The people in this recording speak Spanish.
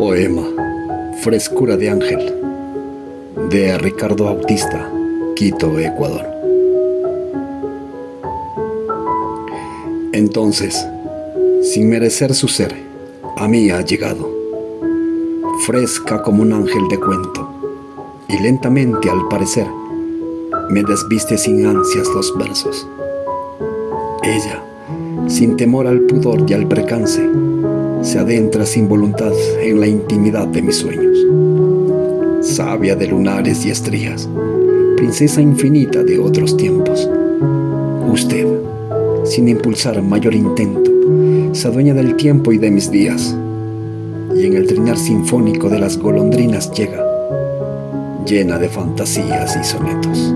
Poema Frescura de Ángel de Ricardo Bautista, Quito, Ecuador. Entonces, sin merecer su ser, a mí ha llegado, fresca como un ángel de cuento, y lentamente al parecer me desviste sin ansias los versos. Ella, sin temor al pudor y al percance, se adentra sin voluntad en la intimidad de mis sueños. Sabia de lunares y estrías, princesa infinita de otros tiempos. Usted, sin impulsar mayor intento, se adueña del tiempo y de mis días, y en el trinar sinfónico de las golondrinas llega, llena de fantasías y sonetos.